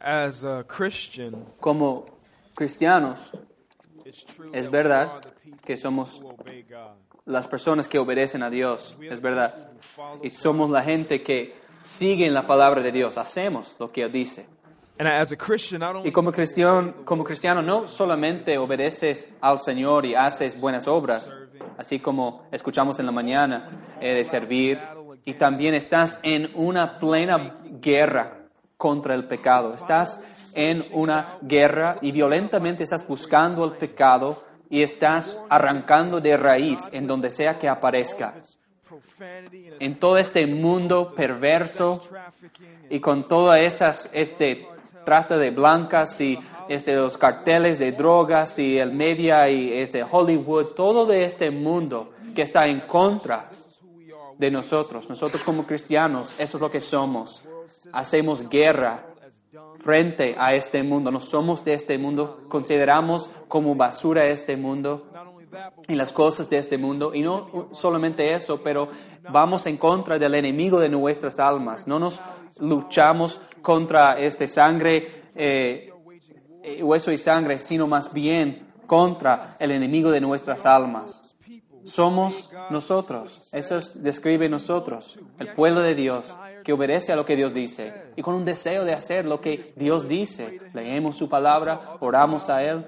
As a Christian, Como cristianos, es verdad que somos las personas que obedecen a Dios, es verdad. Y somos la gente que sigue en la palabra de Dios, hacemos lo que Él dice. And as a Christian, I don't Y como cristiano, como cristiano no solamente obedeces al Señor y haces buenas obras, así como escuchamos en la mañana, eh, de servir, y también estás en una plena guerra contra el pecado. Estás en una guerra y violentamente estás buscando el pecado y estás arrancando de raíz en donde sea que aparezca. En todo este mundo perverso y con todas esas este trata de blancas y este los carteles de drogas y el media y este Hollywood todo de este mundo que está en contra de nosotros nosotros como cristianos eso es lo que somos hacemos guerra frente a este mundo no somos de este mundo consideramos como basura este mundo y las cosas de este mundo. Y no solamente eso, pero vamos en contra del enemigo de nuestras almas. No nos luchamos contra este sangre, eh, hueso y sangre, sino más bien contra el enemigo de nuestras almas. Somos nosotros. Eso es- describe nosotros, el pueblo de Dios, que obedece a lo que Dios dice y con un deseo de hacer lo que Dios dice. Leemos su palabra, oramos a Él,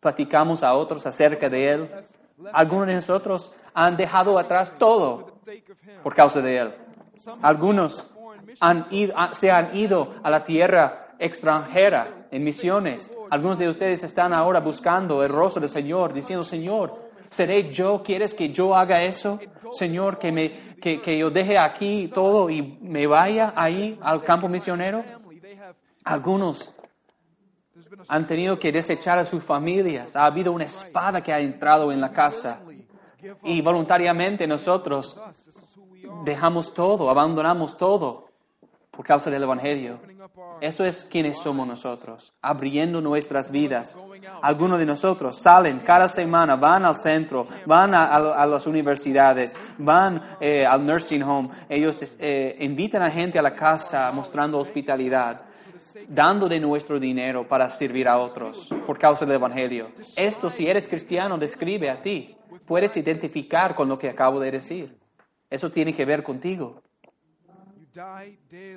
platicamos a otros acerca de Él. Algunos de nosotros han dejado atrás todo por causa de Él. Algunos han ido- ah, se han ido a la tierra extranjera en misiones. Algunos de ustedes están ahora buscando el rostro del Señor, diciendo, Señor, ¿seré yo? ¿Quieres que yo haga eso? Señor, que, me, que, que yo deje aquí todo y me vaya ahí al campo misionero. Algunos han tenido que desechar a sus familias. Ha habido una espada que ha entrado en la casa. Y voluntariamente nosotros dejamos todo, abandonamos todo por causa del Evangelio. Eso es quienes somos nosotros, abriendo nuestras vidas. Algunos de nosotros salen cada semana, van al centro, van a, las universidades, van eh, al nursing home. Ellos eh, invitan a gente a la casa mostrando hospitalidad, dando nuestro dinero para servir a otros por causa del Evangelio. Esto, si eres cristiano, describe a ti. Puedes identificar con lo que acabo de decir. Eso tiene que ver contigo.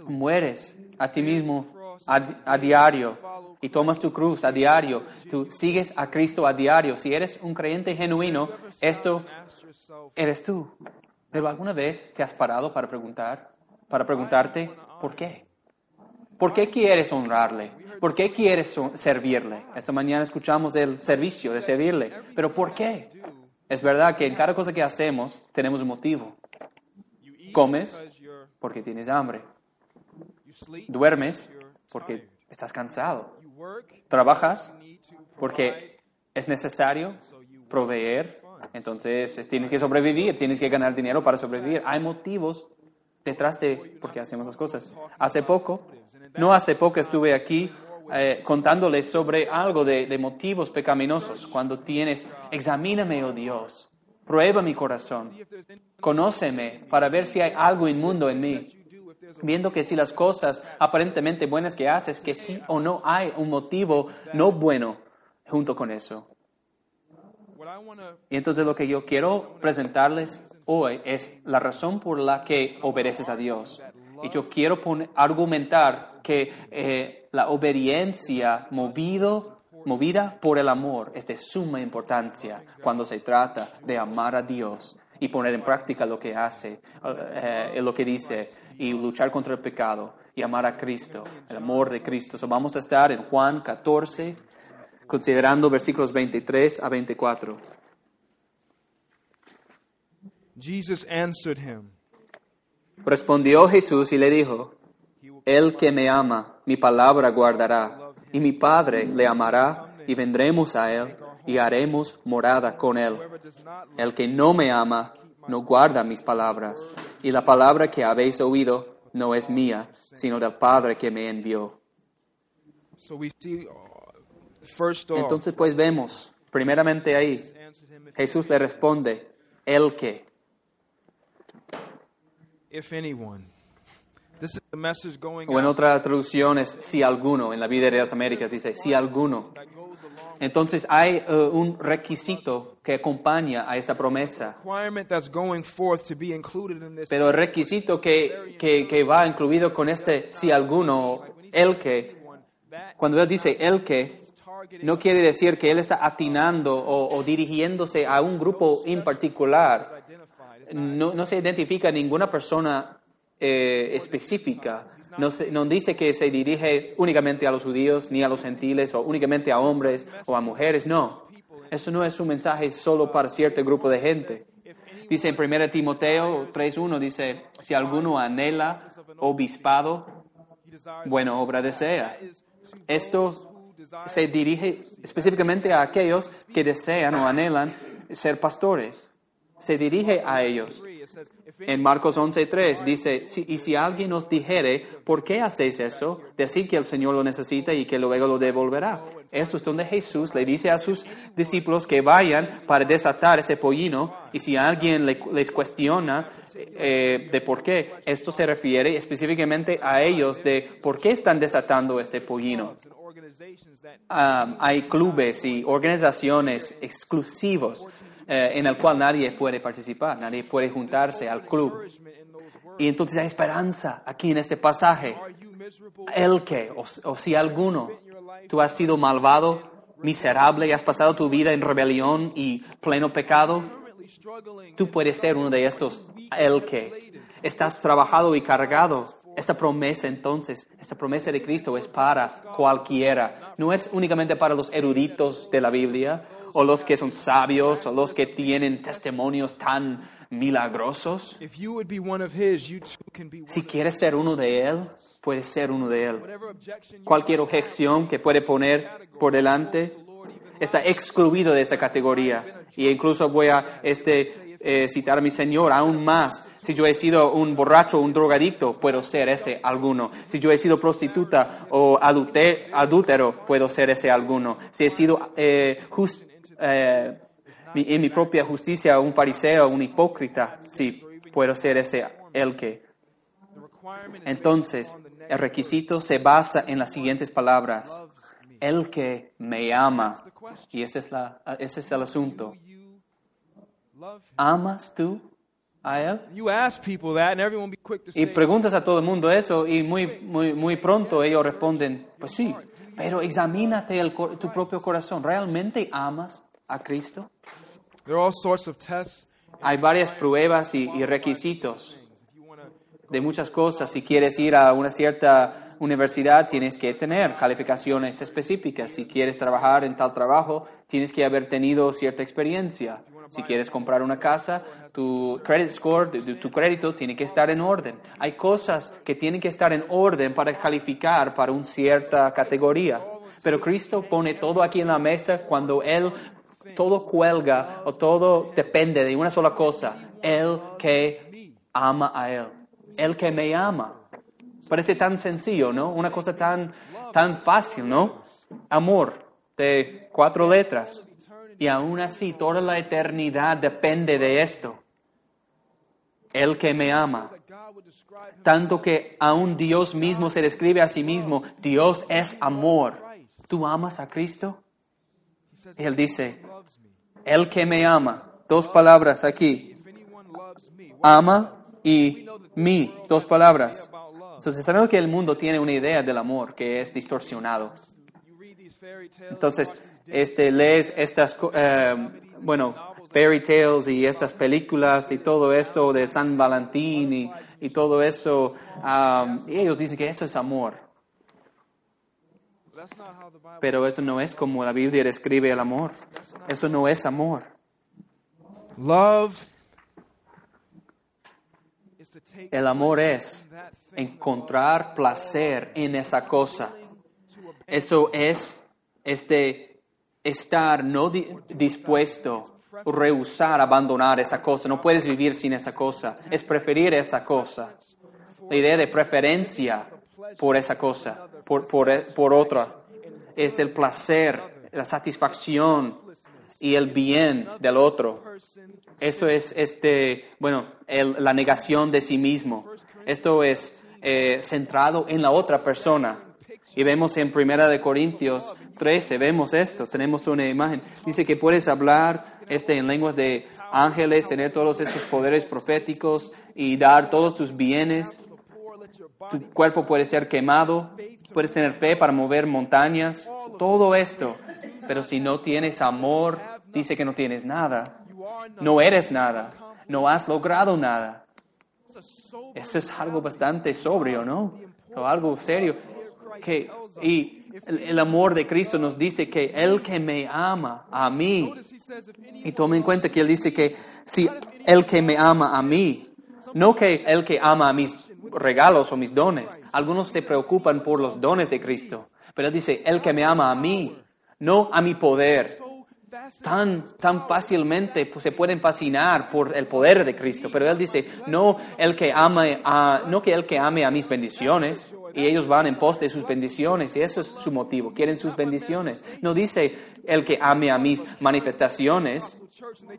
Mueres a ti mismo a, a diario y tomas tu cruz a diario, tú sigues a Cristo a diario. Si eres un creyente genuino, esto eres tú. Pero alguna vez te has parado para preguntar, para preguntarte, ¿por qué? ¿Por qué quieres honrarle? ¿Por qué quieres servirle? Esta mañana escuchamos del servicio, de servirle. Pero ¿por qué? Es verdad que en cada cosa que hacemos tenemos un motivo. Comes porque tienes hambre. Duermes porque estás cansado. Trabajas porque es necesario proveer. Entonces es- tienes que sobrevivir, tienes que ganar dinero para sobrevivir. Hay motivos detrás de por qué hacemos las cosas. Hace poco, no hace poco estuve aquí eh, contándoles sobre algo de, de motivos pecaminosos. Cuando tienes, examíname, oh Dios, prueba mi corazón, conóceme para ver si hay algo inmundo en mí. Viendo que si las cosas aparentemente buenas que haces, que sí o no hay un motivo no bueno junto con eso. Y entonces lo que yo quiero presentarles hoy es la razón por la que obedeces a Dios. Y yo quiero argumentar que eh, la obediencia movido, movida por el amor es de suma importancia cuando se trata de amar a Dios y poner en práctica lo que hace, eh, eh, lo que dice, y luchar contra el pecado y amar a Cristo, el amor de Cristo. So vamos a estar en Juan 14, considerando versículos 23 a 24. Jesus answered him, Respondió Jesús y le dijo, El que me ama, mi palabra guardará, y mi Padre le amará, y vendremos a él, y haremos morada con él. El que no me ama, no guarda mis palabras, y la palabra que habéis oído no es mía, sino del Padre que me envió. Uh, Entonces pues vemos, primeramente ahí, Jesús le responde, El que. O en otra traducción es si alguno, en la vida de las Américas dice si alguno. Entonces hay eh, un requisito que acompaña a esta promesa. Pero el requisito que, que, que va incluido con este si alguno, el que, cuando él dice el que, no quiere decir que él está atinando o, o dirigiéndose a un grupo en particular. No, no se identifica ninguna persona eh, específica. No, no dice que se dirige únicamente a los judíos, ni a los gentiles, o únicamente a hombres o a mujeres. No. Eso no es un mensaje solo para cierto grupo de gente. Dice en 1 Timoteo 3.1, dice, si alguno anhela obispado, bueno, obra desea. Esto se dirige específicamente a aquellos que desean o anhelan ser pastores. Se dirige a ellos. En Marcos 11.3 dice, "Si- y si alguien os dijere, ¿por qué hacéis eso? Decid que el Señor lo necesita y que luego lo devolverá. Esto es donde Jesús le dice a sus discípulos que vayan para desatar ese pollino y si alguien le- les cuestiona eh, de por qué, esto se refiere específicamente a ellos de por qué están desatando este pollino. Ah, hay clubes y organizaciones exclusivos eh, en el cual nadie puede participar, nadie puede juntarse al club. Y entonces hay esperanza aquí en este pasaje. El que, o, o si alguno, tú has sido malvado, miserable y has pasado tu vida en rebelión y pleno pecado, tú puedes ser uno de estos. El que estás trabajado y cargado. Esta promesa entonces, esta promesa de Cristo es para cualquiera. No es únicamente para los eruditos de la Biblia o los que son sabios o los que tienen testimonios tan milagrosos. If you would be one of his, you too can be one. Si quieres ser uno de Él, puedes ser uno de Él. Cualquier objeción que puede poner por delante está excluido de esta categoría. Y incluso voy a este, eh, citar a mi Señor aún más. Si yo he sido un borracho o un drogadicto, puedo ser ese alguno. Si yo he sido prostituta o adúltero, puedo ser ese alguno. Si he sido eh, jus- eh, en mi propia justicia un fariseo, un hipócrita, sí, puedo ser ese el que. Entonces, el requisito se basa en las siguientes palabras. El que me ama. Y ese es, la, ese es el asunto. ¿Amas tú a Él? Y preguntas a todo el mundo eso y muy, muy, muy pronto ellos responden, pues sí, pero examínate el tu propio corazón. ¿Realmente amas a Cristo? there are all sorts of tests. Hay varias pruebas y, y requisitos. If you want to de muchas cosas. Si quieres ir a una cierta universidad, tienes que tener calificaciones específicas. Si quieres trabajar en tal trabajo, tienes que haber tenido cierta experiencia. Si quieres comprar una casa, tu credit score, tu crédito tiene que estar en orden. Hay cosas que tienen que estar en orden para calificar para una cierta categoría. Pero Cristo pone todo aquí en la mesa cuando Él todo cuelga o todo depende de una sola cosa. El que ama a Él. El que me ama. Parece tan sencillo, ¿no? Una cosa tan, tan fácil, ¿no? Amor, de cuatro letras. Y aún así, toda la eternidad depende de esto. El que me ama. Tanto que aún Dios mismo se describe a sí mismo. Dios es amor. ¿Tú amas a Cristo? Says, Él dice, el que me ama. Dos palabras aquí. Ama y mi. Dos palabras. Entonces, sabemos que el mundo tiene una idea del amor que es distorsionado. Entonces, este, lees estas, eh, bueno, fairy tales y estas películas y todo esto de San Valentín y, y todo eso, um, y ellos dicen que eso es amor. Pero eso no es como la Biblia describe el amor. Eso no es amor. Love El amor es encontrar placer en esa cosa. Eso es este estar no di- dispuesto, rehusar, abandonar esa cosa. No puedes vivir sin esa cosa. Es preferir esa cosa. La idea de preferencia por esa cosa, por, por, por otra. Es el placer, la satisfacción y el bien del otro. Eso es, este, bueno, la negación de sí mismo. Esto es eh, centrado en la otra persona. Y vemos en Primera de Corintios 13, vemos esto, tenemos una imagen. Dice que puedes hablar este, en lenguas de ángeles, tener todos estos poderes proféticos y dar todos tus bienes. Tu cuerpo puede ser quemado, puedes tener fe para mover montañas, todo esto. Pero si no tienes amor, dice que no tienes nada. No eres nada. No has logrado nada. Eso es algo bastante sobrio, ¿no? O algo serio. Que, y el, amor de Cristo nos dice que el que me ama a mí, y tome en cuenta que Él dice que si el que me ama a mí, no que el que ama a mis regalos o mis dones. Algunos se preocupan por los dones de Cristo, pero dice el que me ama a mí, no a mi poder. Tan, tan fácilmente pues, se pueden fascinar por el poder de Cristo, pero Él dice, no el que ame a, no que el que ame a mis bendiciones, y ellos van en pos de sus bendiciones, y eso es su motivo, quieren sus bendiciones. No dice el que ame a mis manifestaciones.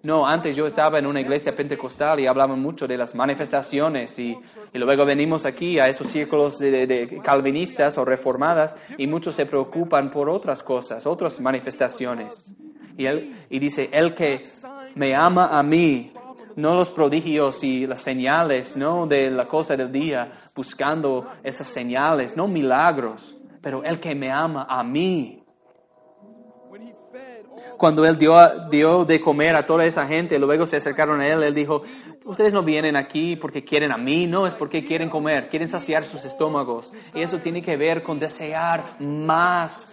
No, antes yo estaba en una iglesia pentecostal y hablaban mucho de las manifestaciones y, luego venimos aquí a esos círculos de, de calvinistas o reformadas y muchos se preocupan por otras cosas, otras manifestaciones. Y, él, y dice, el que me ama a mí, no los prodigios y las señales, no de la cosa del día, buscando esas señales, no milagros, pero el que me ama a mí. Cuando él dio, dio de comer a toda esa gente, luego se acercaron a él, él dijo, ustedes no vienen aquí porque quieren a mí, no, es porque quieren comer, quieren saciar sus estómagos. Y eso tiene que ver con desear más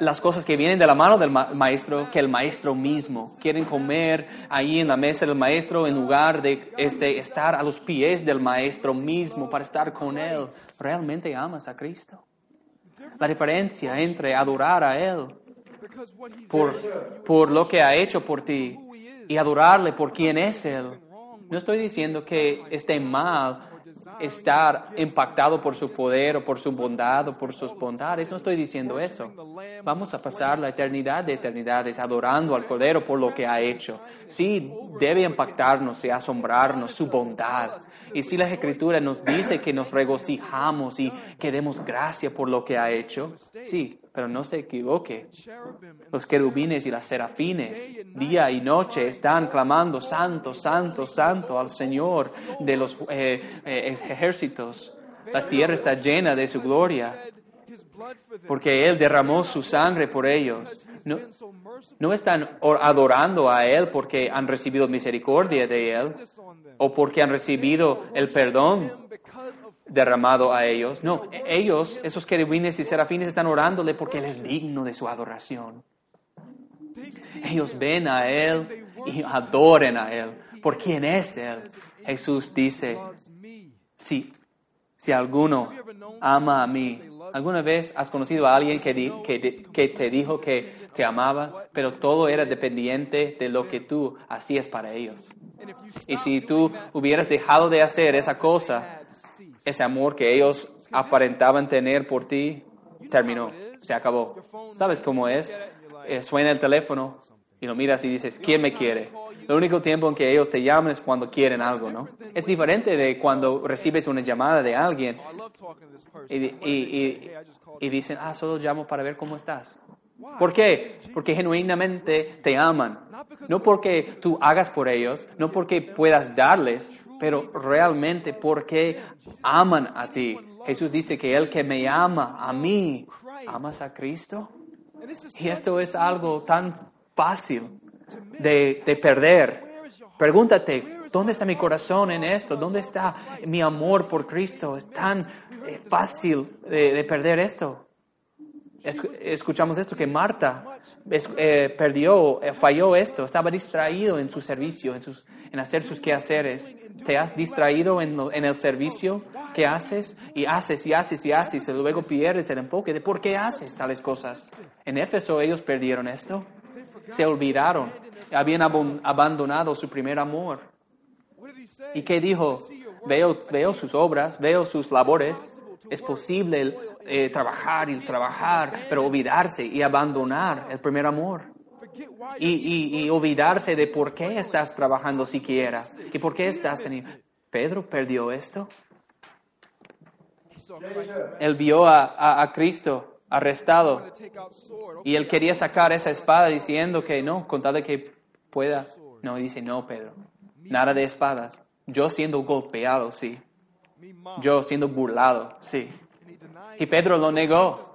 las cosas que vienen de la mano del ma maestro que el maestro mismo. Quieren comer ahí en la mesa del maestro en lugar de este, estar a los pies del maestro mismo para estar con él. ¿Realmente amas a Cristo? La diferencia entre adorar a Él por, por lo que ha hecho por ti y adorarle por quién es Él. No estoy diciendo que esté mal estar impactado por su poder o por su bondad o por sus bondades. No estoy diciendo eso. Vamos a pasar la eternidad de eternidades adorando al Cordero por lo que ha hecho. Sí, debe impactarnos y asombrarnos su bondad. Y si la Escritura nos dice que nos regocijamos y que demos gracia por lo que ha hecho, sí, pero no se equivoque. Los querubines y las serafines, día y noche, están clamando, Santo, Santo, Santo al Señor de los eh, eh, ejércitos. La tierra está llena de su gloria, porque Él derramó su sangre por ellos. No, no están adorando a Él porque han recibido misericordia de Él o porque han recibido el perdón derramado a ellos. No, ellos, esos querubines y serafines, están orándole porque Él es digno de su adoración. Ellos ven a Él y adoren a Él por quién es Él. Jesús dice, si, si alguno ama a mí, ¿alguna vez has conocido a alguien que, te dijo que te amaba, pero todo era dependiente de lo que tú hacías para ellos? Y si tú hubieras dejado de hacer esa cosa, ese amor que ellos aparentaban tener por ti terminó, se acabó. ¿Sabes cómo es? Eh, suena el teléfono y lo miras y dices, ¿quién me quiere? El único tiempo en que ellos te llaman es cuando quieren algo, ¿no? Es diferente de cuando recibes una llamada de alguien y, y, y dicen, ah, solo llamo para ver cómo estás. ¿Por qué? Porque genuinamente te aman. No porque tú hagas por ellos, no porque puedas darles, pero realmente porque aman a ti. Jesús dice que el que me ama a mí, ¿amas a Cristo? Y esto es algo tan fácil de, de perder. Pregúntate, ¿dónde está mi corazón en esto? ¿Dónde está mi amor por Cristo? Es tan eh, fácil de, de perder esto escuchamos esto, que Marta eh, perdió, eh, falló esto, estaba distraído en su servicio, en, sus, en hacer sus quehaceres. ¿Te has distraído en, en, el servicio que haces? Y haces y haces y haces y luego pierdes el enfoque de por qué haces tales cosas. En Éfeso ellos perdieron esto, se olvidaron, habían abandonado su primer amor. ¿Y qué dijo? Veo, veo sus obras, veo sus labores, es posible eh, trabajar y trabajar, pero olvidarse y abandonar el primer amor. Y, olvidarse de por qué estás trabajando siquiera y por qué estás en... Pedro perdió esto. Él vio a- a Cristo arrestado y él quería sacar esa espada diciendo que no, con tal de que pueda. No, dice, no, Pedro, nada de espadas. Yo siendo golpeado, sí. Yo siendo burlado, sí. Y Pedro lo negó.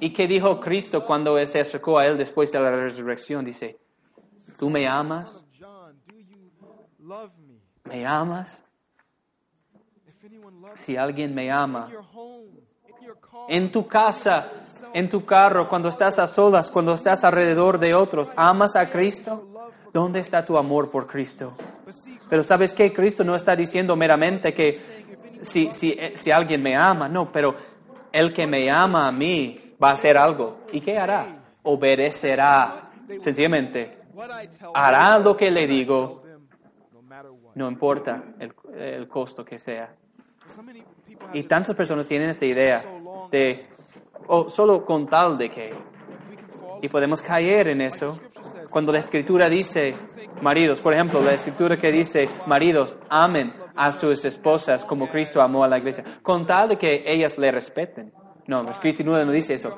¿Y qué dijo Cristo cuando se acercó a él después de la resurrección? Dice, ¿tú me amas? Me? ¿Me amas? Si alguien me ama, en tu casa, en tu carro, cuando estás a solas, cuando estás alrededor de otros, ¿amas a Cristo? ¿Dónde está tu amor por Cristo? Pero ¿sabes qué? Cristo no está diciendo meramente que si, si, eh, si alguien me ama, no, pero el que me ama a mí va a hacer algo. ¿Y qué hará? Obedecerá. Sencillamente, hará lo que le digo, no importa el, el costo que sea. Y tantas personas tienen esta idea de, o solo con tal de que, y podemos caer en eso. Cuando la escritura dice, maridos, por ejemplo, la escritura que dice, maridos, amen a sus esposas como Cristo amó a la iglesia, con tal de que ellas le respeten. No, la escritura no dice eso.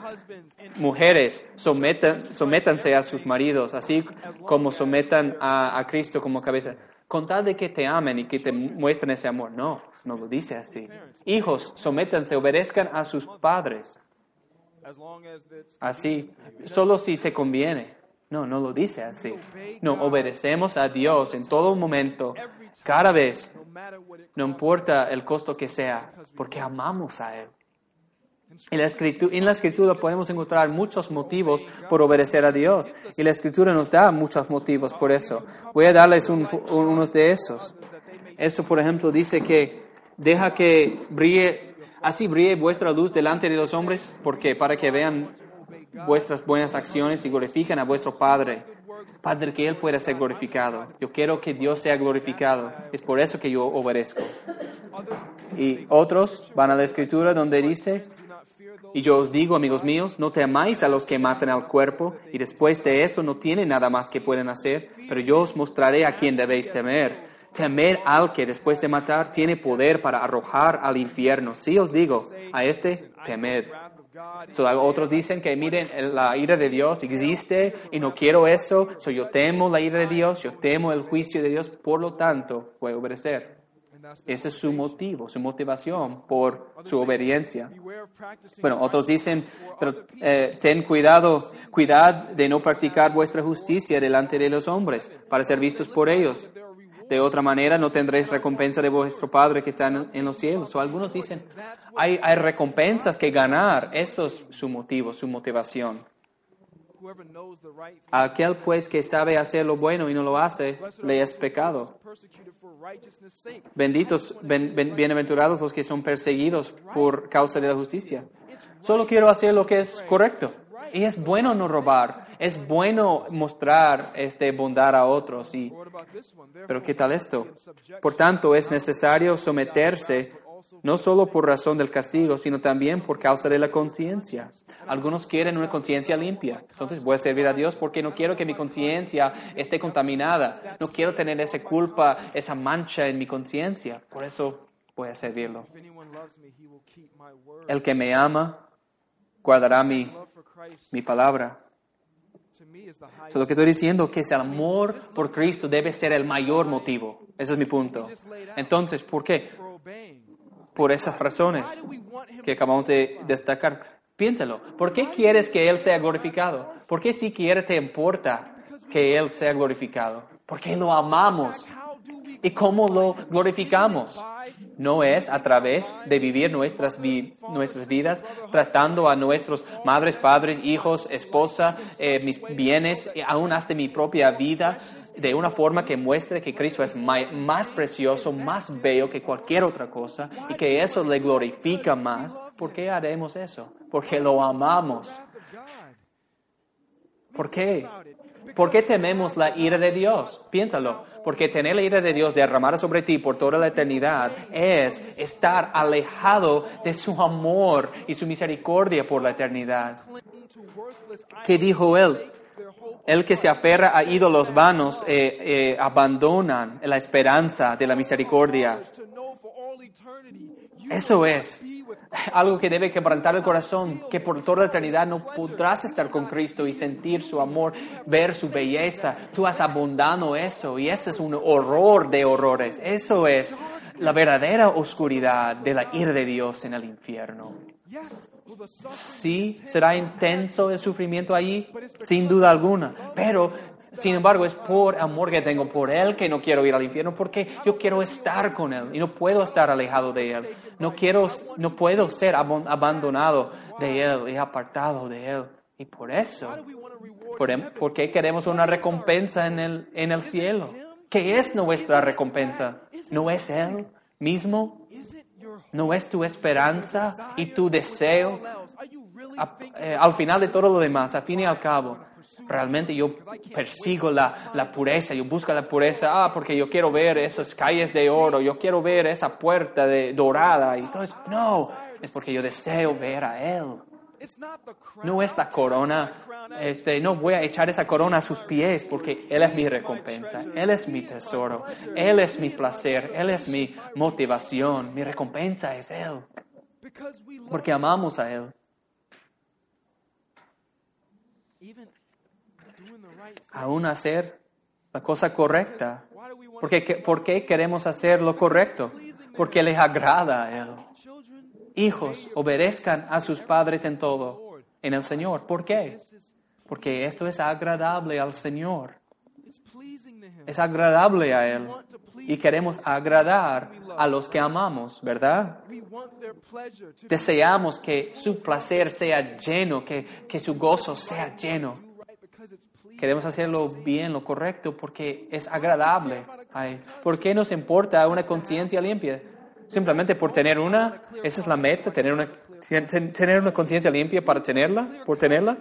Mujeres, sometan, sométanse a sus maridos, así como sometan a Cristo como cabeza. Con tal de que te amen y que te muestren ese amor. No, no lo dice así. Hijos, sométanse, obedezcan a sus padres. Así, solo si te conviene. No, no lo dice así. No, obedecemos a Dios en todo momento, cada vez, no importa el costo que sea, porque amamos a Él. En la, en la escritura podemos encontrar muchos motivos por obedecer a Dios y la escritura nos da muchos motivos por eso. Voy a darles un- unos de esos. Eso, por ejemplo, dice que deja que brille, así brille vuestra luz delante de los hombres, porque para que vean vuestras buenas acciones y glorifican a vuestro Padre, Padre que Él pueda ser glorificado. Yo quiero que Dios sea glorificado. Es por eso que yo obedezco. Y otros van a la escritura donde dice, y yo os digo, amigos míos, no temáis a los que matan al cuerpo, y después de esto no tienen nada más que pueden hacer, pero yo os mostraré a quién debéis temer. Temer al que después de matar tiene poder para arrojar al infierno. Sí os digo, a este temed. So, otros dicen que miren, la ira de Dios existe y no quiero eso, so yo temo la ira de Dios, yo temo el juicio de Dios, por lo tanto voy a obedecer. Ese es su motivo, su motivación por su obediencia. Bueno, otros dicen, pero eh, ten cuidado, cuidad de no practicar vuestra justicia delante de los hombres para ser vistos por ellos. De otra manera no tendréis recompensa de vuestro Padre que está en, en los cielos. O algunos dicen, hay, hay recompensas que ganar. Eso es su motivo, su motivación. Aquel pues que sabe hacer lo bueno y no lo hace, le es pecado. Benditos, ben- ben- bienaventurados los que son perseguidos por causa de la justicia. Solo quiero hacer lo que es correcto. Y es bueno no robar. Es bueno mostrar este bondad a otros. Y, pero ¿qué tal esto? Por tanto, es necesario someterse no solo por razón del castigo, sino también por causa de la conciencia. Algunos quieren una conciencia limpia. Entonces voy a servir a Dios porque no quiero que mi conciencia esté contaminada. No quiero tener esa culpa, esa mancha en mi conciencia. Por eso voy a servirlo. El que me ama guardará mi, mi palabra. So, lo que estoy diciendo que el amor por Cristo debe ser el mayor motivo. Ese es mi punto. Entonces, ¿por qué? Por esas razones que acabamos de destacar. Piénsalo. ¿Por qué quieres que Él sea glorificado? ¿Por qué siquiera te importa que Él sea glorificado? Porque lo amamos. ¿Y cómo lo glorificamos? No es a través de vivir nuestras, vi- nuestras vidas tratando a nuestros madres, padres, hijos, esposa, eh, mis bienes, aún hasta mi propia vida, de una forma que muestre que Cristo es más precioso, más bello que cualquier otra cosa y que eso le glorifica más? ¿Por qué haremos eso? Porque lo amamos. ¿Por qué? ¿Por qué tememos la ira de Dios? Piénsalo. Porque tener la ira de Dios derramada sobre ti por toda la eternidad es estar alejado de su amor y su misericordia por la eternidad. ¿Qué dijo él? El que se aferra a ídolos vanos eh, eh, abandonan la esperanza de la misericordia. Eso es. algo que debe quebrantar el corazón, que por toda la eternidad no podrás estar con Cristo y sentir su amor, ver su belleza. Tú has abundado eso y ese es un horror de horrores. Eso es la verdadera oscuridad de la ira de Dios en el infierno. Sí, será intenso el sufrimiento allí, sin duda alguna, pero sin embargo es por amor que tengo por Él que no quiero ir al infierno, porque yo quiero estar con Él y no puedo estar alejado de Él. No quiero, no puedo ser abandonado de Él y apartado de Él. Y por eso, por, em- ¿por qué queremos una recompensa en el, en el cielo? ¿Qué es nuestra recompensa? ¿No es Él mismo? ¿No es tu esperanza y tu deseo? eh, al final de todo lo demás, al fin y al cabo, realmente yo persigo la, la pureza, yo busco la pureza, ah, porque yo quiero ver esas calles de oro, yo quiero ver esa puerta de, dorada, y entonces, no, es porque yo deseo ver a Él. No es la corona, este, no voy a echar esa corona a sus pies, porque Él es mi recompensa, Él es mi tesoro, Él es mi placer, Él es mi motivación, mi recompensa es Él, porque amamos a Él. aún hacer la cosa correcta. Why do we want ¿Por qué, ¿Por qué queremos hacer lo correcto? Porque les agrada a Él. Hijos, obedezcan a sus padres en todo, en el Señor. ¿Por qué? Porque esto es agradable al Señor. Es agradable a Él. Y queremos agradar a los que amamos, ¿verdad? Deseamos que su placer sea lleno, que, que su gozo sea lleno. Queremos hacerlo bien, lo correcto, porque es agradable. Ay, ¿Por qué nos importa una conciencia limpia? Simplemente por tener una, esa es la meta, tener una, ten- tener una conciencia limpia para tenerla, por tenerla.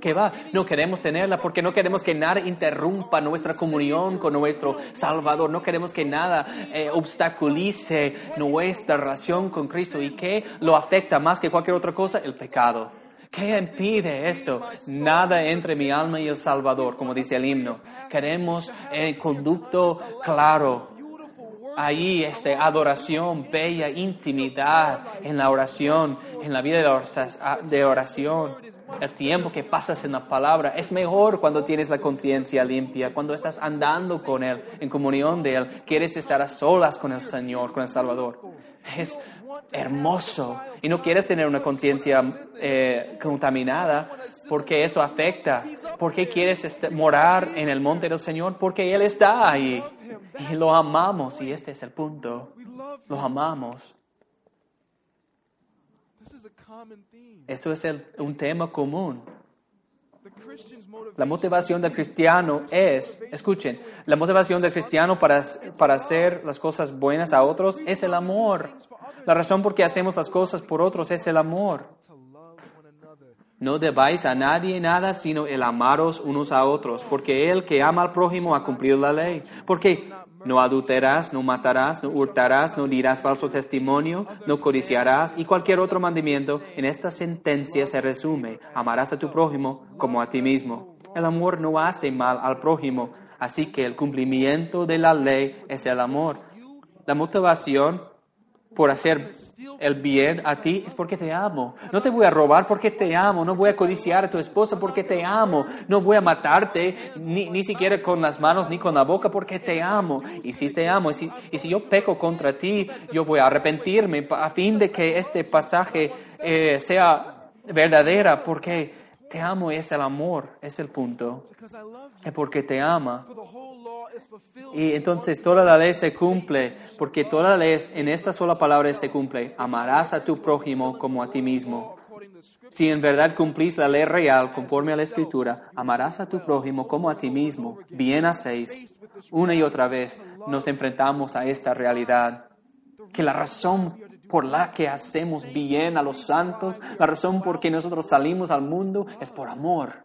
¿Qué va? No queremos tenerla porque no queremos que nada interrumpa nuestra comunión con nuestro Salvador. No queremos que nada eh, obstaculice nuestra relación con Cristo. ¿Y qué lo afecta más que cualquier otra cosa? El pecado. ¿Qué impide esto? Nada entre mi alma y el Salvador, como dice el himno. Queremos el conducto claro. Ahí, este, adoración, bella intimidad en la oración, en la vida de orsa- de oración. El tiempo que pasas en la palabra es mejor cuando tienes la conciencia limpia, cuando estás andando con Él, en comunión de Él. Quieres estar a solas con el Señor, con el Salvador. Es hermoso. Y no quieres tener una conciencia eh, contaminada porque esto afecta. ¿Por qué quieres est- morar en el monte del Señor? Porque Él está ahí. Y lo amamos. Y este es el punto. Lo amamos. Esto es un tema común. La motivación del cristiano es, escuchen, la motivación del cristiano para, para hacer las cosas buenas a otros es el amor. La razón por qué hacemos las cosas por otros es el amor. No debáis a nadie nada sino el amaros unos a otros, porque el que ama al prójimo ha cumplido la ley. Porque no adulterarás, no matarás, no hurtarás, no dirás falso testimonio, no codiciarás y cualquier otro mandamiento. En esta sentencia se resume, amarás a tu prójimo como a ti mismo. El amor no hace mal al prójimo, así que el cumplimiento de la ley es el amor. La motivación por hacer el bien a ti es porque te amo. No te voy a robar porque te amo. No voy a codiciar a tu esposa porque te amo. No voy a matarte ni, ni siquiera con las manos ni con la boca porque te amo. Y si te amo, y si, y si yo peco contra ti, yo voy a arrepentirme a fin de que este pasaje eh, sea verdadera porque te amo es el amor, es el punto. Es porque te ama. Y entonces toda la ley se cumple, porque toda la ley en esta sola palabra se cumple. Amarás a tu prójimo como a ti mismo. Si en verdad cumplís la ley real conforme a la escritura, amarás a tu prójimo como a ti mismo. Bien hacéis. Una y otra vez nos enfrentamos a esta realidad. Que la razón por la que hacemos bien a los santos, la razón por que nosotros salimos al mundo es por amor.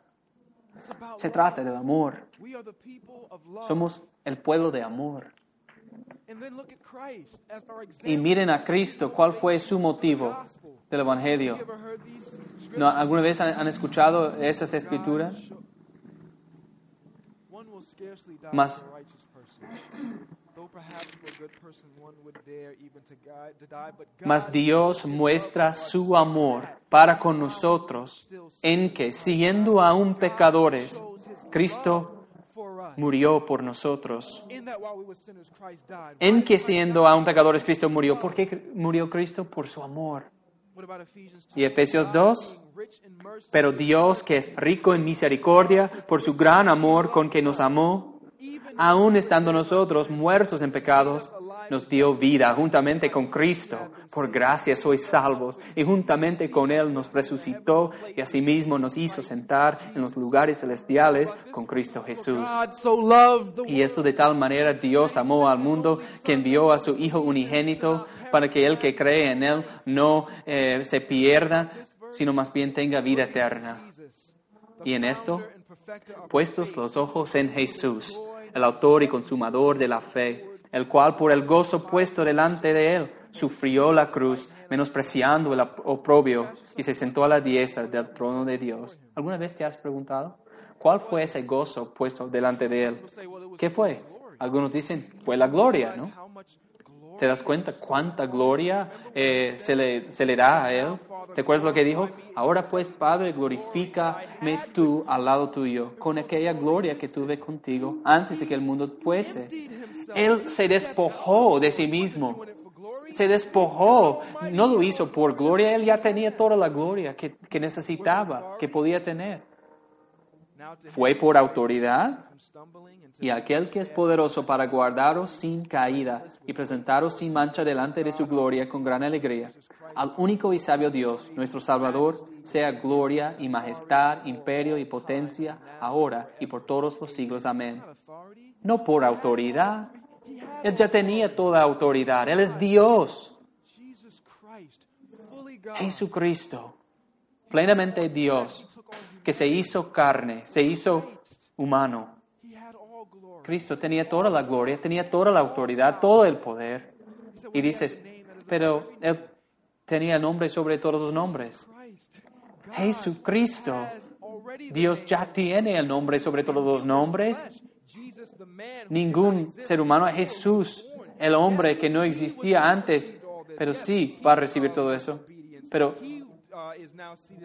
Se trata del amor. Somos el pueblo de amor. Y miren a Cristo, ¿cuál fue su motivo del Evangelio? ¿Alguna vez han, han escuchado estas escrituras? Mas- Mas Dios muestra su amor para con nosotros en que, siendo aún pecadores, Cristo murió por nosotros. En que siendo aún pecadores, Cristo murió. ¿Por qué murió Cristo? Por su amor. What about Ephesians 2? Y Efesios God 2, being rich in mercy, Pero Dios, que es rico en misericordia, por su gran amor con que nos amó, aun estando nosotros muertos en pecados, nos dio vida juntamente con Cristo. Por gracia sois salvos. Y juntamente con Él nos resucitó y asimismo nos hizo sentar en los lugares celestiales con Cristo Jesús. Y esto de tal manera Dios amó al mundo que envió a su Hijo unigénito para que el que cree en Él no eh, se pierda, sino más bien tenga vida eterna. Y en esto, puestos los ojos en Jesús, el autor y consumador de la fe, el cual por el gozo puesto delante de Él sufrió la cruz, menospreciando el oprobio, y se sentó a la diestra del trono de Dios. ¿Alguna vez te has preguntado cuál fue ese gozo puesto delante de Él? ¿Qué fue? Algunos dicen, fue la gloria, ¿no? ¿Te das cuenta cuánta gloria eh, se, le, se le da a Él? ¿Te acuerdas lo que dijo? Ahora pues, Padre, glorifícame tú al lado tuyo, con aquella gloria que tuve contigo antes de que el mundo fuese. Él se despojó de sí mismo. Se despojó. No lo hizo por gloria. Él ya tenía toda la gloria que, que necesitaba, que podía tener. Fue por autoridad y aquel que es poderoso para guardaros sin caída y presentaros sin mancha delante de su gloria con gran alegría. Al único y sabio Dios, nuestro Salvador, sea gloria y majestad, imperio y potencia, ahora y por todos los siglos. Amén. No por autoridad. Él ya tenía toda autoridad. Él es Dios, Jesucristo, plenamente Dios, que se hizo carne, se hizo humano. Cristo tenía toda la gloria, tenía toda la autoridad, todo el poder. Y dices, pero Él tenía nombre sobre todos los nombres. Jesucristo, Dios ya tiene el nombre sobre todos los nombres. Ningún ser humano, Jesús, el hombre que no existía antes, pero sí va a recibir todo eso. Pero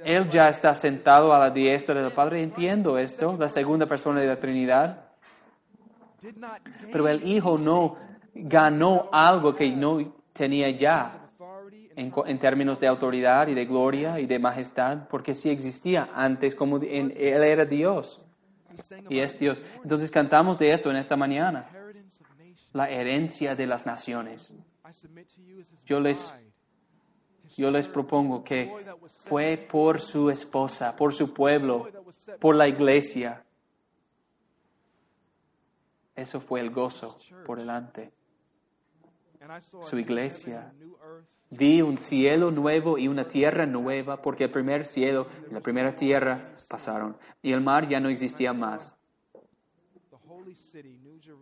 Él ya está sentado a la diestra del Padre. Entiendo esto, la segunda persona de la Trinidad. Pero el Hijo no ganó algo que no tenía ya en, términos de autoridad y de gloria y de majestad, porque sí existía antes, como en- Él era Dios y es Dios. Entonces cantamos de esto en esta mañana, la herencia de las naciones. Yo les, yo les propongo que fue por su esposa, por su pueblo, por la iglesia. Eso fue el gozo por delante. su iglesia. Vi un cielo nuevo y una tierra nueva, porque el primer cielo y la primera tierra pasaron, y el mar ya no existía más.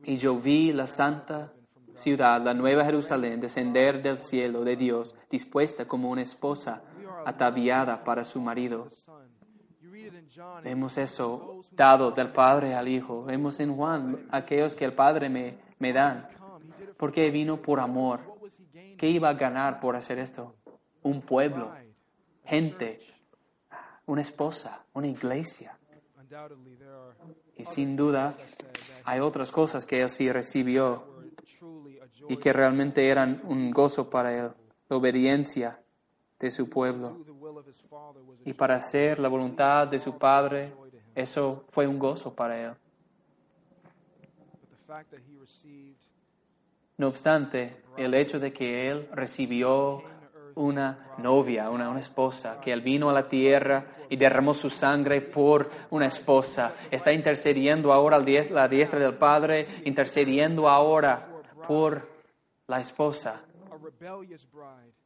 Y yo vi la santa ciudad, la nueva Jerusalén, descender del cielo de Dios, dispuesta como una esposa ataviada para su marido. Vemos eso dado del Padre al Hijo. Vemos en Juan aquellos que el Padre me, me dan, porque vino por amor. ¿Qué iba a ganar por hacer esto? Un pueblo, gente, una esposa, una iglesia. Y sin duda hay otras cosas que él sí recibió y que realmente eran un gozo para él, la obediencia de su pueblo. Y para hacer la voluntad de su Padre, eso fue un gozo para él. but the fact that he received No obstante, el hecho de que él recibió una novia, una, una esposa, que él vino a la tierra y derramó su sangre por una esposa, está intercediendo ahora a la diestra del Padre, intercediendo ahora por la esposa,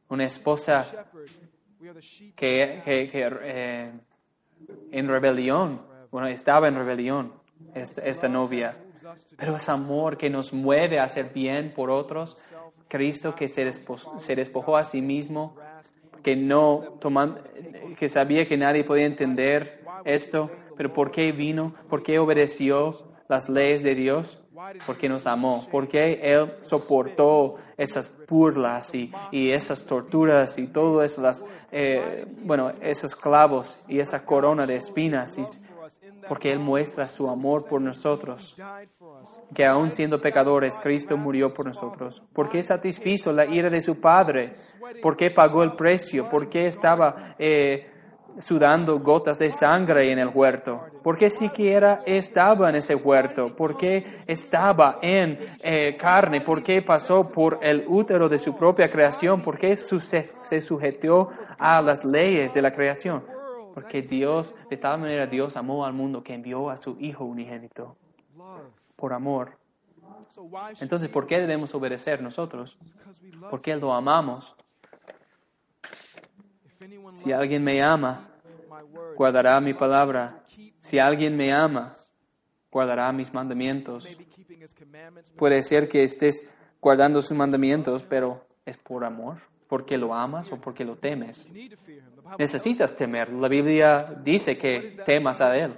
una esposa que, que- que, eh, en rebelión, bueno, estaba en rebelión esta, esta novia, pero es amor que nos mueve a hacer bien por otros, Cristo que se, despo- se despojó a sí mismo, que no toman, que sabía que nadie podía entender esto, pero ¿por qué vino? ¿Por qué obedeció las leyes de Dios? Porque nos amó, porque Él soportó esas burlas y, esas torturas y todo eso, las, eh, bueno, esos clavos y esa corona de espinas, y, porque Él muestra su amor por nosotros, que aún siendo pecadores, Cristo murió por nosotros, porque satisfizo la ira de su Padre, porque pagó el precio, porque estaba... Eh, sudando gotas de sangre en el huerto? ¿Por qué siquiera estaba en ese huerto? ¿Por qué estaba en eh, carne? ¿Por qué pasó por el útero de su propia creación? ¿Por qué se sujetó a las leyes de la creación? Porque Dios, de tal manera Dios amó al mundo que envió a su Hijo unigénito. Por amor. Entonces, ¿por qué debemos obedecer nosotros? Porque lo amamos. Si alguien me ama, guardará mi palabra. Si alguien me ama, guardará mis mandamientos. Puede ser que estés guardando sus mandamientos, pero es por amor, porque lo amas o porque lo temes. Necesitas temer. La Biblia dice que temas a Él.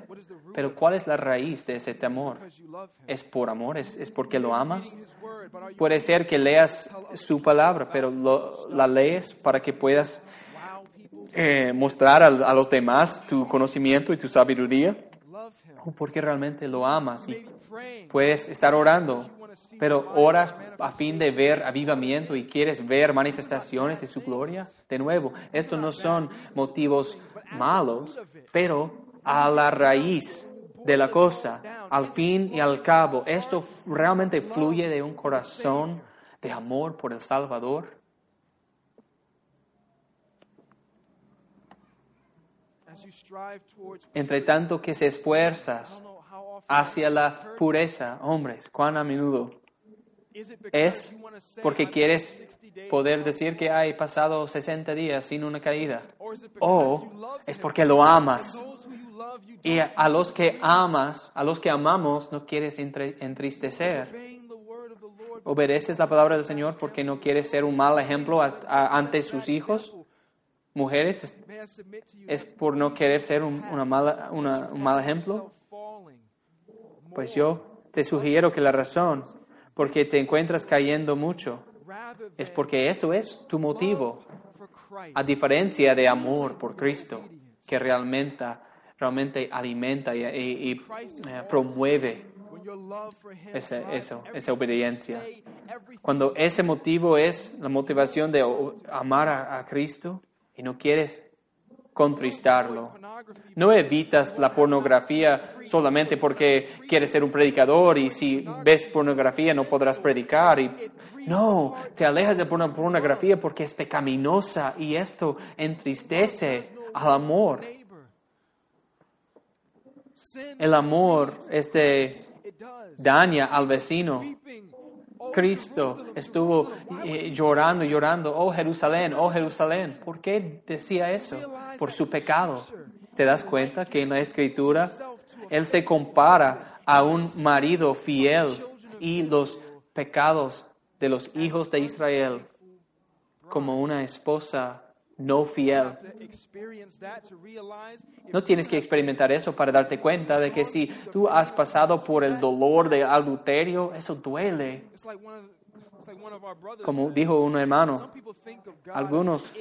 Pero ¿cuál es la raíz de ese temor? ¿Es por amor? ¿Es, porque lo amas? Puede ser que leas su palabra, pero la lees para que puedas eh, mostrar a, los demás tu conocimiento y tu sabiduría, o porque realmente lo amas y puedes estar orando, pero oras a fin de ver avivamiento y quieres ver manifestaciones de su gloria. De nuevo, estos no son motivos malos, pero a la raíz de la cosa, al fin y al cabo, esto realmente fluye de un corazón de amor por el Salvador Entre tanto que se esfuerzas hacia la pureza, hombres, cuán a menudo es porque quieres poder decir que hay pasado 60 días sin una caída. O es porque lo amas. Y a los que amas, a los que amamos, no quieres entristecer. Obedeces la palabra del Señor porque no quieres ser un mal ejemplo ante sus hijos mujeres es, por no querer ser un, mal ejemplo? Pues yo te sugiero que la razón porque te encuentras cayendo mucho es porque esto es tu motivo, a diferencia de amor por Cristo, que realmente, realmente alimenta y, eh, promueve esa, esa obediencia. Cuando ese motivo es la motivación de amar a Cristo, y no quieres contristarlo. No evitas la pornografía solamente porque quieres ser un predicador y si ves pornografía no podrás predicar. Y, no, te alejas de pornografía porque es pecaminosa y esto entristece al amor. El amor este, daña al vecino Cristo estuvo eh, llorando, llorando, oh Jerusalén, oh Jerusalén. ¿Por qué decía eso? Por su pecado. ¿Te das cuenta que en la escritura Él se compara a un marido fiel y los pecados de los hijos de Israel como una esposa no fiel. No tienes que experimentar eso para darte cuenta de que si tú has pasado por el dolor de adulterio, eso duele. Como dijo un hermano, algunos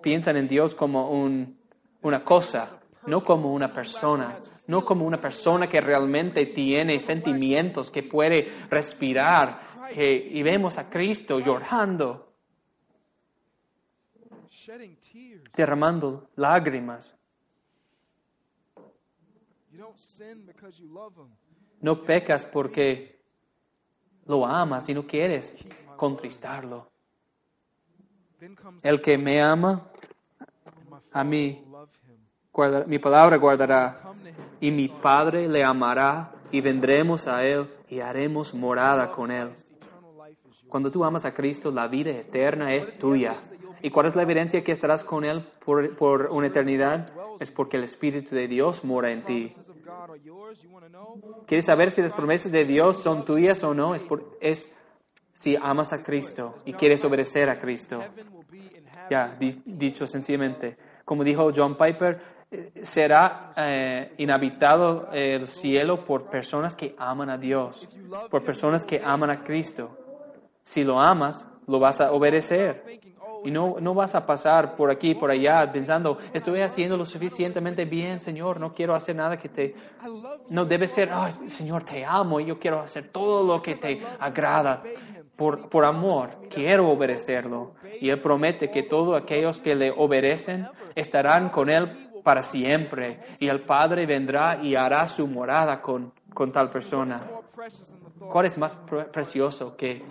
piensan en Dios como un, una cosa, no como una persona, no como una persona que realmente tiene sentimientos, que puede respirar, que, y vemos a Cristo llorando derramando lágrimas. No pecas porque lo amas y no quieres contristarlo. El que me ama, a mí, mi palabra guardará, y mi Padre le amará, y vendremos a Él y haremos morada con Él. Cuando tú amas a Cristo, la vida eterna es tuya. ¿Y cuál es la evidencia que estarás con Él por, por una eternidad? Es porque el Espíritu de Dios mora en ti. ¿Quieres saber si las promesas de Dios son tuyas o no? Es, por, es si amas a Cristo y quieres obedecer a Cristo. Ya, dicho sencillamente, como dijo John Piper, eh, será eh, inhabitado el cielo por personas que aman a Dios, por personas que aman a Cristo. Si lo amas, lo vas a obedecer. Oh, Y no, no vas a pasar por aquí, por allá, pensando, estoy haciendo lo suficientemente bien, Señor, no quiero hacer nada que te... No debe ser, "Ay, Señor, te amo y yo quiero hacer todo lo que te agrada. Por, por amor, quiero obedecerlo. Y Él promete que todos aquellos que le obedecen estarán con Él para siempre. Y el Padre vendrá y hará su morada con, con tal persona. ¿Cuál es más pre- precioso que...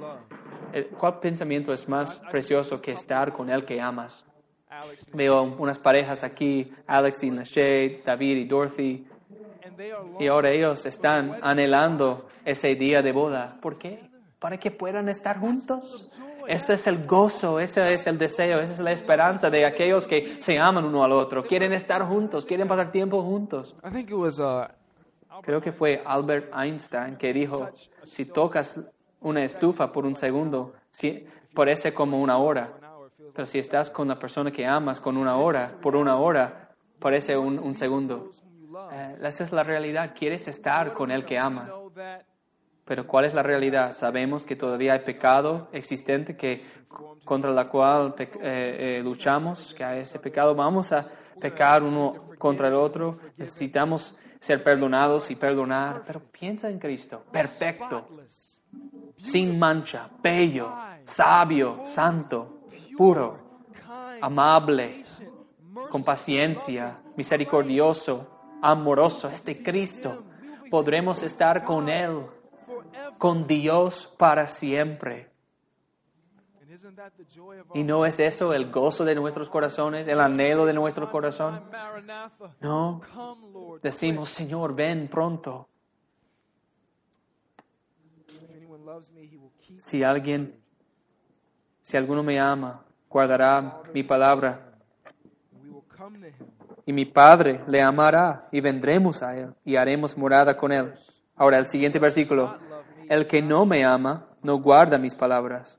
eh, ¿Cuál pensamiento es más precioso que estar con el que amas? Veo unas parejas aquí, Alex y Lachey, David y Dorothy, y ahora ellos están anhelando ese día de boda. ¿Por qué? Para que puedan estar juntos. Ese es el gozo, ese es el deseo, esa es la esperanza de aquellos que se aman uno al otro, quieren estar juntos, quieren pasar tiempo juntos. Uh, Creo que fue Albert Einstein que dijo, si tocas una estufa por un segundo, sí, parece como una hora. Pero si estás con la persona que amas con una hora, por una hora, parece un, un segundo. Eh, esa es la realidad. Quieres estar con el que amas. Pero ¿cuál es la realidad? Sabemos que todavía hay pecado existente que, contra la cual eh, eh, luchamos, que hay ese pecado. Vamos a pecar uno contra el otro. Necesitamos ser perdonados y perdonar. Pero piensa en Cristo, perfecto, sin mancha, bello, sabio, santo, puro, amable, con paciencia, misericordioso, amoroso. Este Cristo, podremos estar con Él, con Dios para siempre. ¿Y no es eso el gozo de nuestros corazones, el anhelo de nuestro corazón? No, decimos, Señor, ven pronto. Si alguien, si alguno me ama, guardará mi palabra y mi Padre le amará y vendremos a Él y haremos morada con Él. Ahora el siguiente versículo. El que no me ama no guarda mis palabras.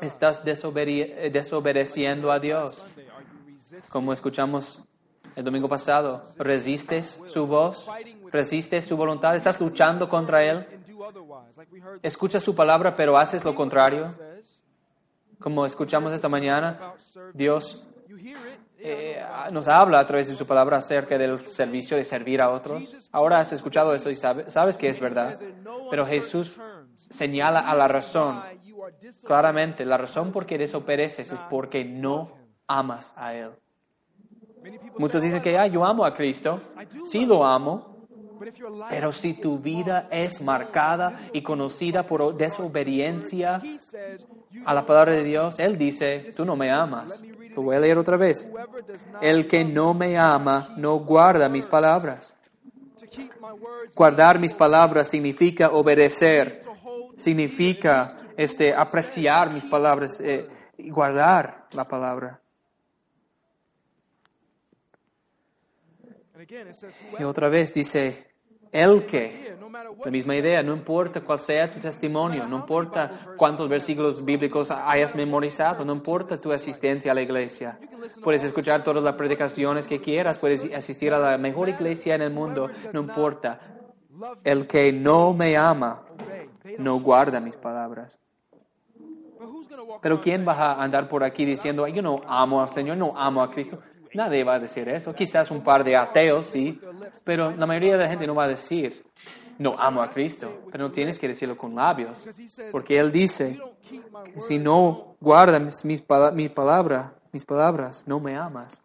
Estás eh, desobedeciendo a Dios. Como escuchamos el domingo pasado, resistes su voz, resistes su voluntad, estás luchando contra Él, escuchas su palabra pero haces lo contrario. Como escuchamos esta mañana. Dios eh, nos habla a través de su palabra acerca del servicio de servir a otros. Ahora has escuchado eso y sabe- sabes que es verdad. Pero Jesús señala a la razón claramente, la razón por qué desobedeces es porque no amas a Él. Muchos dicen "Oh, que ah, yo amo a Cristo, sí lo amo, pero si tu vida es marcada y conocida por desobediencia a la palabra de Dios, Él dice, tú no me amas. Lo voy a leer otra vez. El que no me ama no guarda mis palabras. Guardar mis palabras significa obedecer, significa este, apreciar mis palabras eh, y guardar la palabra. Y otra vez dice, el que, la misma idea, no importa cuál sea tu testimonio, no importa cuántos versículos bíblicos hayas memorizado, no importa tu asistencia a la iglesia. Puedes escuchar todas las predicaciones que quieras, puedes asistir a la mejor iglesia en el mundo, no importa. El que no me ama no guarda mis palabras. Pero ¿quién va a andar por aquí diciendo, "Ay, yo no amo al Señor, no amo a Cristo? Nadie va a decir eso. Quizás un par de ateos, sí, pero la mayoría de la gente no va a decir, no amo a Cristo. Pero no tienes que decirlo con labios, porque Él dice, si no guardas mis, pala- mi palabra, mis palabras, no me amas.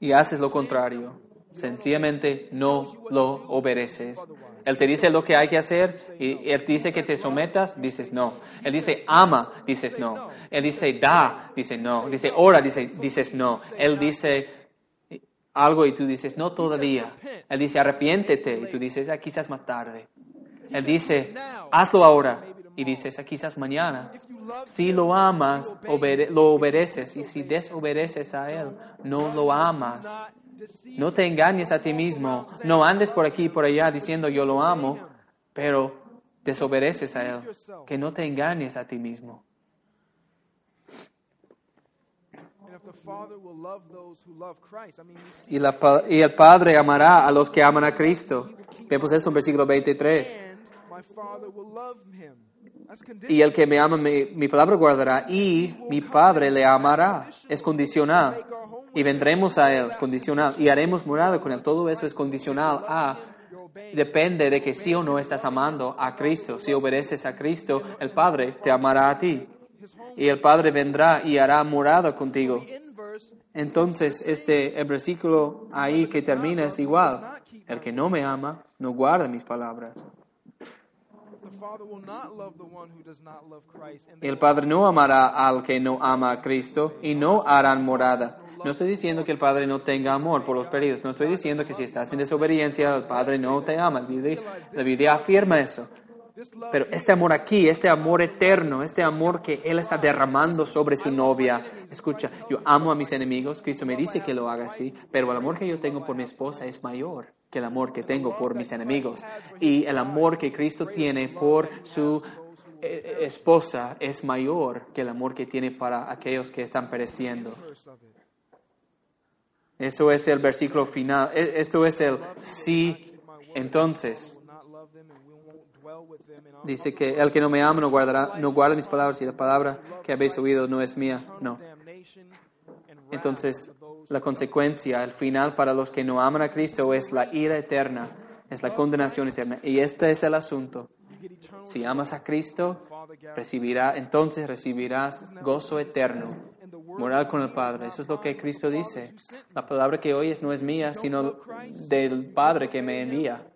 Y haces lo contrario. Sencillamente no lo obedeces. Él te dice lo que hay que hacer y Él dice que te sometas, dices no. Él dice ama, dices no. Él dice da, dices no. Dice ora, dice, dices no. Él dice algo y tú dices no todavía. Él dice arrepiéntete y tú dices ah, quizás más tarde. Él dice hazlo ahora y dices ah, quizás mañana. Si lo amas, obede- lo obedeces y si desobedeces a Él, no lo amas. No te engañes a ti mismo. No andes por aquí y por allá diciendo yo lo amo, pero desobedeces a Él, que no te engañes a ti mismo. Y, la y el Padre amará a los que aman a Cristo. Vemos eso en versículo 23. Y el que me ama, mi, mi palabra guardará, y mi Padre le amará. Es condicional. Y vendremos a Él, condicional. Y haremos morada con Él. Todo eso es condicional a, depende de que sí o no estás amando a Cristo. Si obedeces a Cristo, el Padre te amará a ti. Y el Padre vendrá y hará morada contigo. Entonces, este el versículo ahí que termina es igual. El que no me ama, no guarda mis palabras. El Padre no amará al que no ama a Cristo y no harán morada. No estoy diciendo que el Padre no tenga amor por los perdidos. No estoy diciendo que si estás en desobediencia, el Padre no te ama. La Biblia, afirma eso. Pero este amor aquí, este amor eterno, este amor que Él está derramando sobre su novia. Escucha, yo amo a mis enemigos. Cristo me dice que lo haga así. Pero el amor que yo tengo por mi esposa es mayor que el amor que tengo por mis enemigos. Y el amor que Cristo tiene por su eh, esposa es mayor que el amor que tiene para aquellos que están pereciendo. Eso es el versículo final. E- Esto es el sí. Entonces, dice que el que no me ama no guardará, no guarda mis palabras y la palabra que habéis oído no es mía. No. Entonces, la consecuencia, el final para los que no aman a Cristo es la ira eterna, es la condenación eterna. Y este es el asunto. Si amas a Cristo, entonces recibirás gozo eterno, moral con el Padre. Eso es lo que Cristo dice. La palabra que oyes no es mía, sino del Padre que me envía.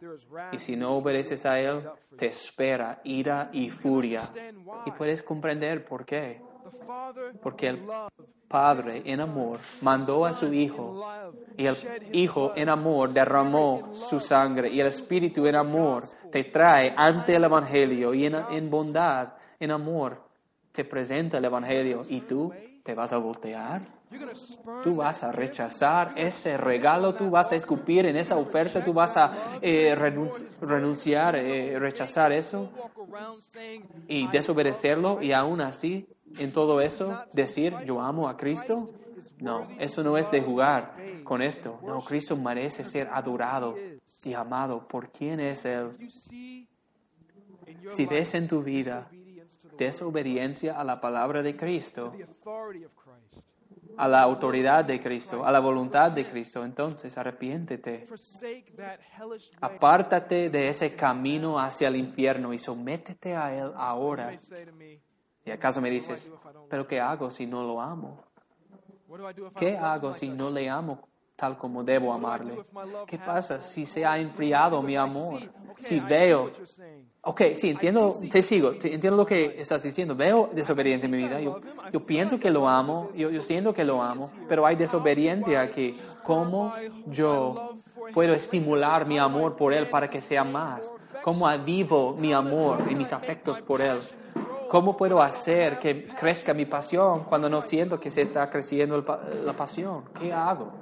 Y si no obedeces a Él, te espera ira y furia. Y puedes comprender por qué. Porque el Padre en amor mandó a su Hijo y el Hijo en amor derramó su sangre y el Espíritu en amor te trae ante el Evangelio y en, en bondad, en amor, te presenta el Evangelio y tú te vas a voltear. Tú vas a rechazar ese regalo, tú vas a escupir en esa oferta, tú vas a eh, renun- renunciar, eh, rechazar eso y desobedecerlo y aún así en todo eso decir yo amo a Cristo. No, eso no es de jugar con esto. No, Cristo merece ser adorado y amado. Por quien es Él. Si ves en tu vida desobediencia a la palabra de Cristo, a la autoridad de Cristo, a la voluntad de Cristo, entonces arrepiéntete. Apártate de ese camino hacia el infierno y sométete a Él ahora. Y acaso me dices, pero ¿qué hago si no lo amo? ¿Qué hago si no le amo tal como debo amarle? ¿Qué pasa si se ha enfriado mi amor? Si veo... Ok, sí, entiendo, te sigo, te- entiendo lo que estás diciendo. Veo desobediencia en mi vida. Yo, yo pienso que lo amo, yo, yo siento que lo amo, pero hay desobediencia aquí. ¿Cómo yo puedo estimular mi amor por Él para que sea más? ¿Cómo avivo mi amor y mis afectos por Él? ¿Cómo puedo hacer que crezca mi pasión cuando no siento que se está creciendo pa- la pasión? ¿Qué hago?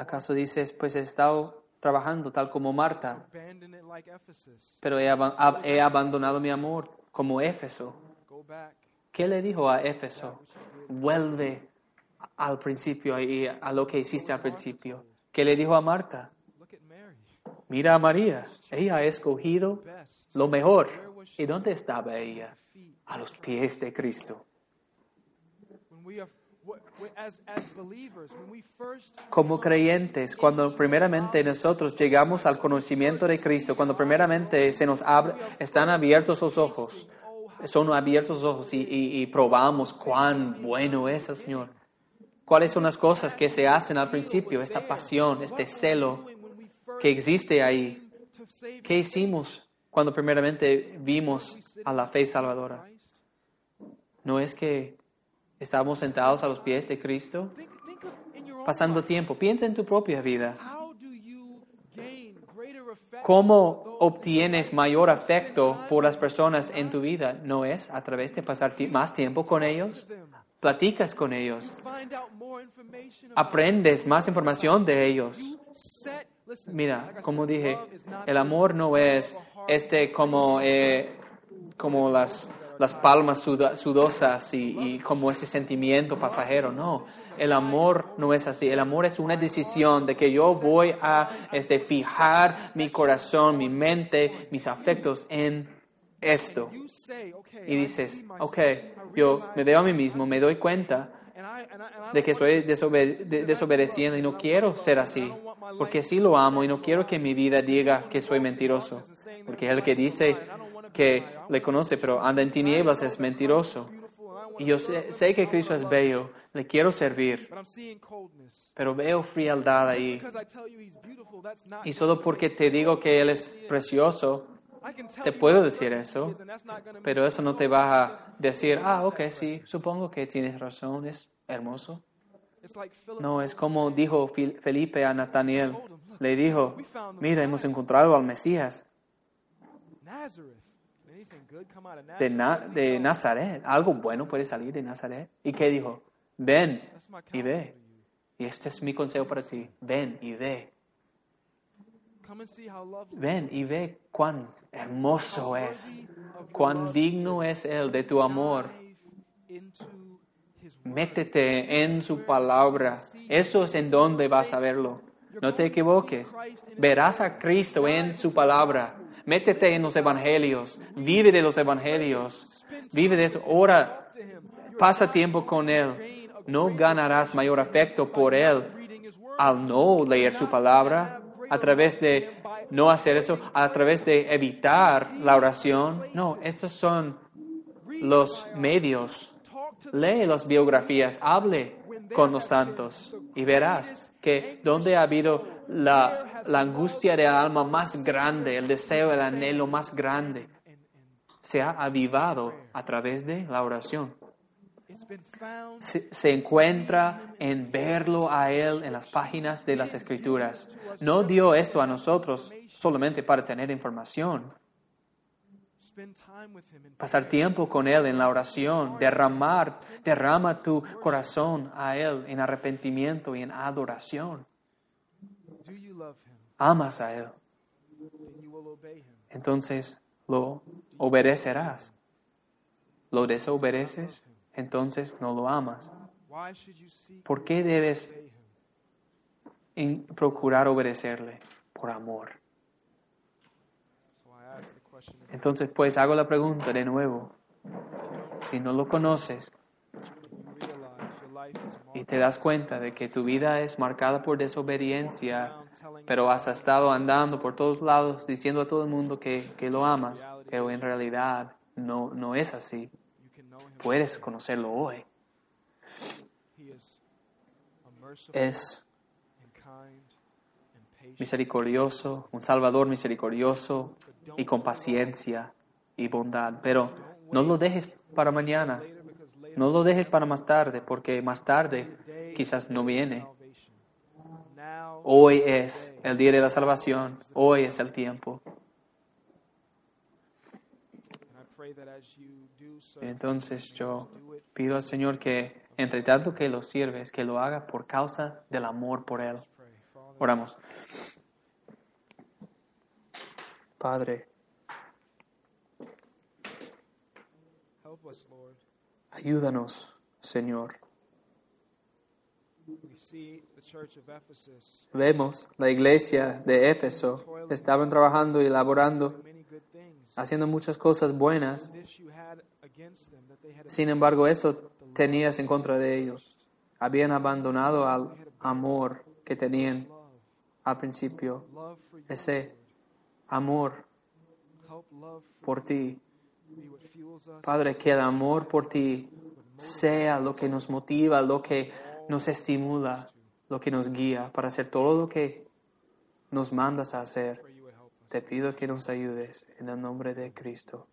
¿Acaso dices, pues he estado trabajando tal como Marta, pero he, aba- ab- he abandonado mi amor como Éfeso? ¿Qué le dijo a Éfeso? Vuelve al principio y a lo que hiciste al principio. ¿Qué le dijo a Marta? Mira a María, ella ha escogido lo mejor. ¿Y dónde estaba ella? A los pies de Cristo. Como creyentes, cuando primeramente nosotros llegamos al conocimiento de Cristo, cuando primeramente se nos abre, están abiertos los ojos, son abiertos los ojos y, y- y probamos cuán bueno es el Señor. ¿Cuáles son las cosas que se hacen al principio? Esta pasión, este celo que existe ahí. ¿Qué hicimos cuando primeramente vimos a la fe salvadora? ¿No es que estábamos sentados a los pies de Cristo? Pasando tiempo. Piensa en tu propia vida. ¿Cómo obtienes mayor afecto por las personas en tu vida? ¿No es a través de pasar más tiempo con ellos? platicas con ellos, aprendes más información de ellos. Mira, como dije, el amor no es este como, eh, como las, las palmas sudosas y, como ese sentimiento pasajero. No, el amor no es así. El amor es una decisión de que yo voy a este, fijar mi corazón, mi mente, mis afectos en esto. Y dices, ok, yo me veo a mí mismo, me doy cuenta de que estoy desobe- de- desobedeciendo y no quiero ser así, porque sí lo amo y no quiero que mi vida diga que soy mentiroso, porque el que dice que le conoce pero anda en tinieblas es mentiroso. Y yo sé, que Cristo es bello, le quiero servir, pero veo frialdad ahí. Y solo porque te digo que Él es precioso, te puedo decir eso, pero eso no te va a decir, ah, ok, sí, supongo que tienes razón, es hermoso. No, es como dijo Felipe a "Look, Le dijo, mira, hemos encontrado al Mesías de, Na- de. Nazaret. Algo bueno puede salir de Nazaret. ¿Y qué dijo? Ven y ve. Y este es mi consejo para ti. Ven y ve. Ven y ve cuán hermoso es. Cuán digno es Él de tu amor. Métete en su palabra. Eso es en donde vas a verlo. No te equivoques. Verás a Cristo en su palabra. Métete en los evangelios. Vive de los evangelios. Vive de eso. Ora. Pasa tiempo con Él. No ganarás mayor afecto por Él al no leer su palabra, a través de no hacer eso, a través de evitar la oración. No, estos son los medios. Lee las biografías, hable con los santos y verás que donde ha habido la, la angustia del alma más grande, el deseo, el anhelo más grande, se ha avivado a través de la oración. Se, se encuentra en verlo a Él en las páginas de las Escrituras. No dio esto a nosotros solamente para tener información, pasar tiempo con Él en la oración, derramar, derrama tu corazón a Él en arrepentimiento y en adoración. do you love him Amas a Él, entonces lo obedecerás. Lo desobedeces, entonces no lo amas. ¿Por qué debes procurar obedecerle? Por amor. Entonces, pues hago la pregunta de nuevo. Si no lo conoces y te das cuenta de que tu vida es marcada por desobediencia, pero has estado andando por todos lados diciendo a todo el mundo que, que lo amas, pero en realidad no, no es así. Puedes conocerlo hoy. Es misericordioso, un Salvador misericordioso y con paciencia y bondad. Pero no lo dejes para mañana. No lo dejes para más tarde, porque más tarde quizás no viene. Hoy es el día de la salvación. Hoy es el tiempo. Entonces yo pido al Señor que, entre tanto que lo sirves, que lo haga por causa del amor por Él. Oramos. Padre, ayúdanos, Señor. Vemos la iglesia de Éfeso. Estaban trabajando y elaborando, haciendo muchas cosas buenas. Sin embargo, esto tenías en contra de ellos. Habían abandonado al amor que tenían al principio. Ese amor por ti. Padre, que el amor por ti sea lo que nos motiva, lo que nos estimula, lo que nos guía para hacer todo lo que nos mandas a hacer. Te pido que nos ayudes en el nombre de Cristo.